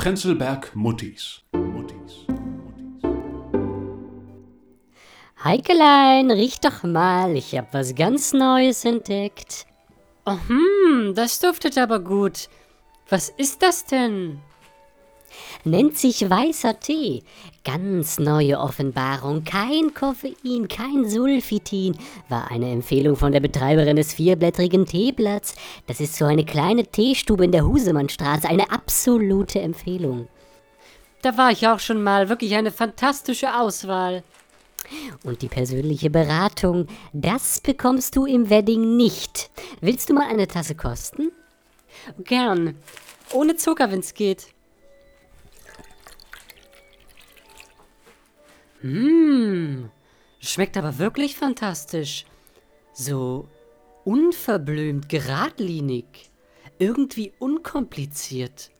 Prenzlberg Muttis. Muttis. Heikelein, riech doch mal, ich hab was ganz Neues entdeckt. Oh, hm, das duftet aber gut. Was ist das denn? Nennt sich weißer Tee. Ganz neue Offenbarung. Kein Koffein, kein Sulfitin. War eine Empfehlung von der Betreiberin des vierblättrigen Teeblatts. Das ist so eine kleine Teestube in der Husemannstraße. Eine absolute Empfehlung. Da war ich auch schon mal. Wirklich eine fantastische Auswahl. Und die persönliche Beratung, das bekommst du im Wedding nicht. Willst du mal eine Tasse kosten? Gern. Ohne Zucker, wenn's geht. Mmh, schmeckt aber wirklich fantastisch. So unverblümt, geradlinig, irgendwie unkompliziert.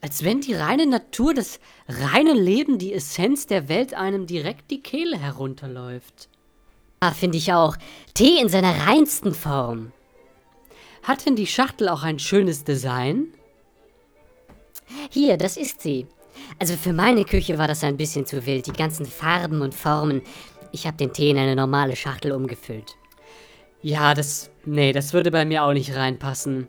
Als wenn die reine Natur, das reine Leben, die Essenz der Welt einem direkt die Kehle herunterläuft. Ah, finde ich auch. Tee in seiner reinsten Form. Hat denn die Schachtel auch ein schönes Design? Hier, das ist sie. Also für meine Küche war das ein bisschen zu wild, die ganzen Farben und Formen. Ich habe den Tee in eine normale Schachtel umgefüllt. Ja, das. Nee, das würde bei mir auch nicht reinpassen.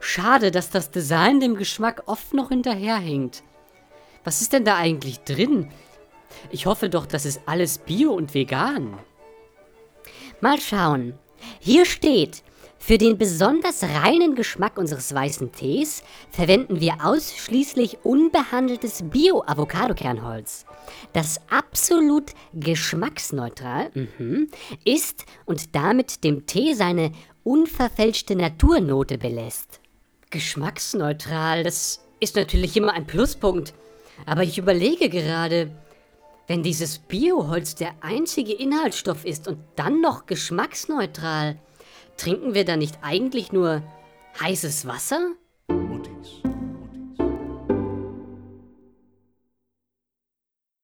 Schade, dass das Design dem Geschmack oft noch hinterherhinkt. Was ist denn da eigentlich drin? Ich hoffe doch, das ist alles bio und vegan. Mal schauen. Hier steht, für den besonders reinen Geschmack unseres weißen Tees verwenden wir ausschließlich unbehandeltes Bio-Avocado-Kernholz, das absolut geschmacksneutral mhm, ist und damit dem Tee seine unverfälschte Naturnote belässt. Geschmacksneutral, das ist natürlich immer ein Pluspunkt. Aber ich überlege gerade, wenn dieses Bioholz der einzige Inhaltsstoff ist und dann noch geschmacksneutral, Trinken wir da nicht eigentlich nur heißes Wasser?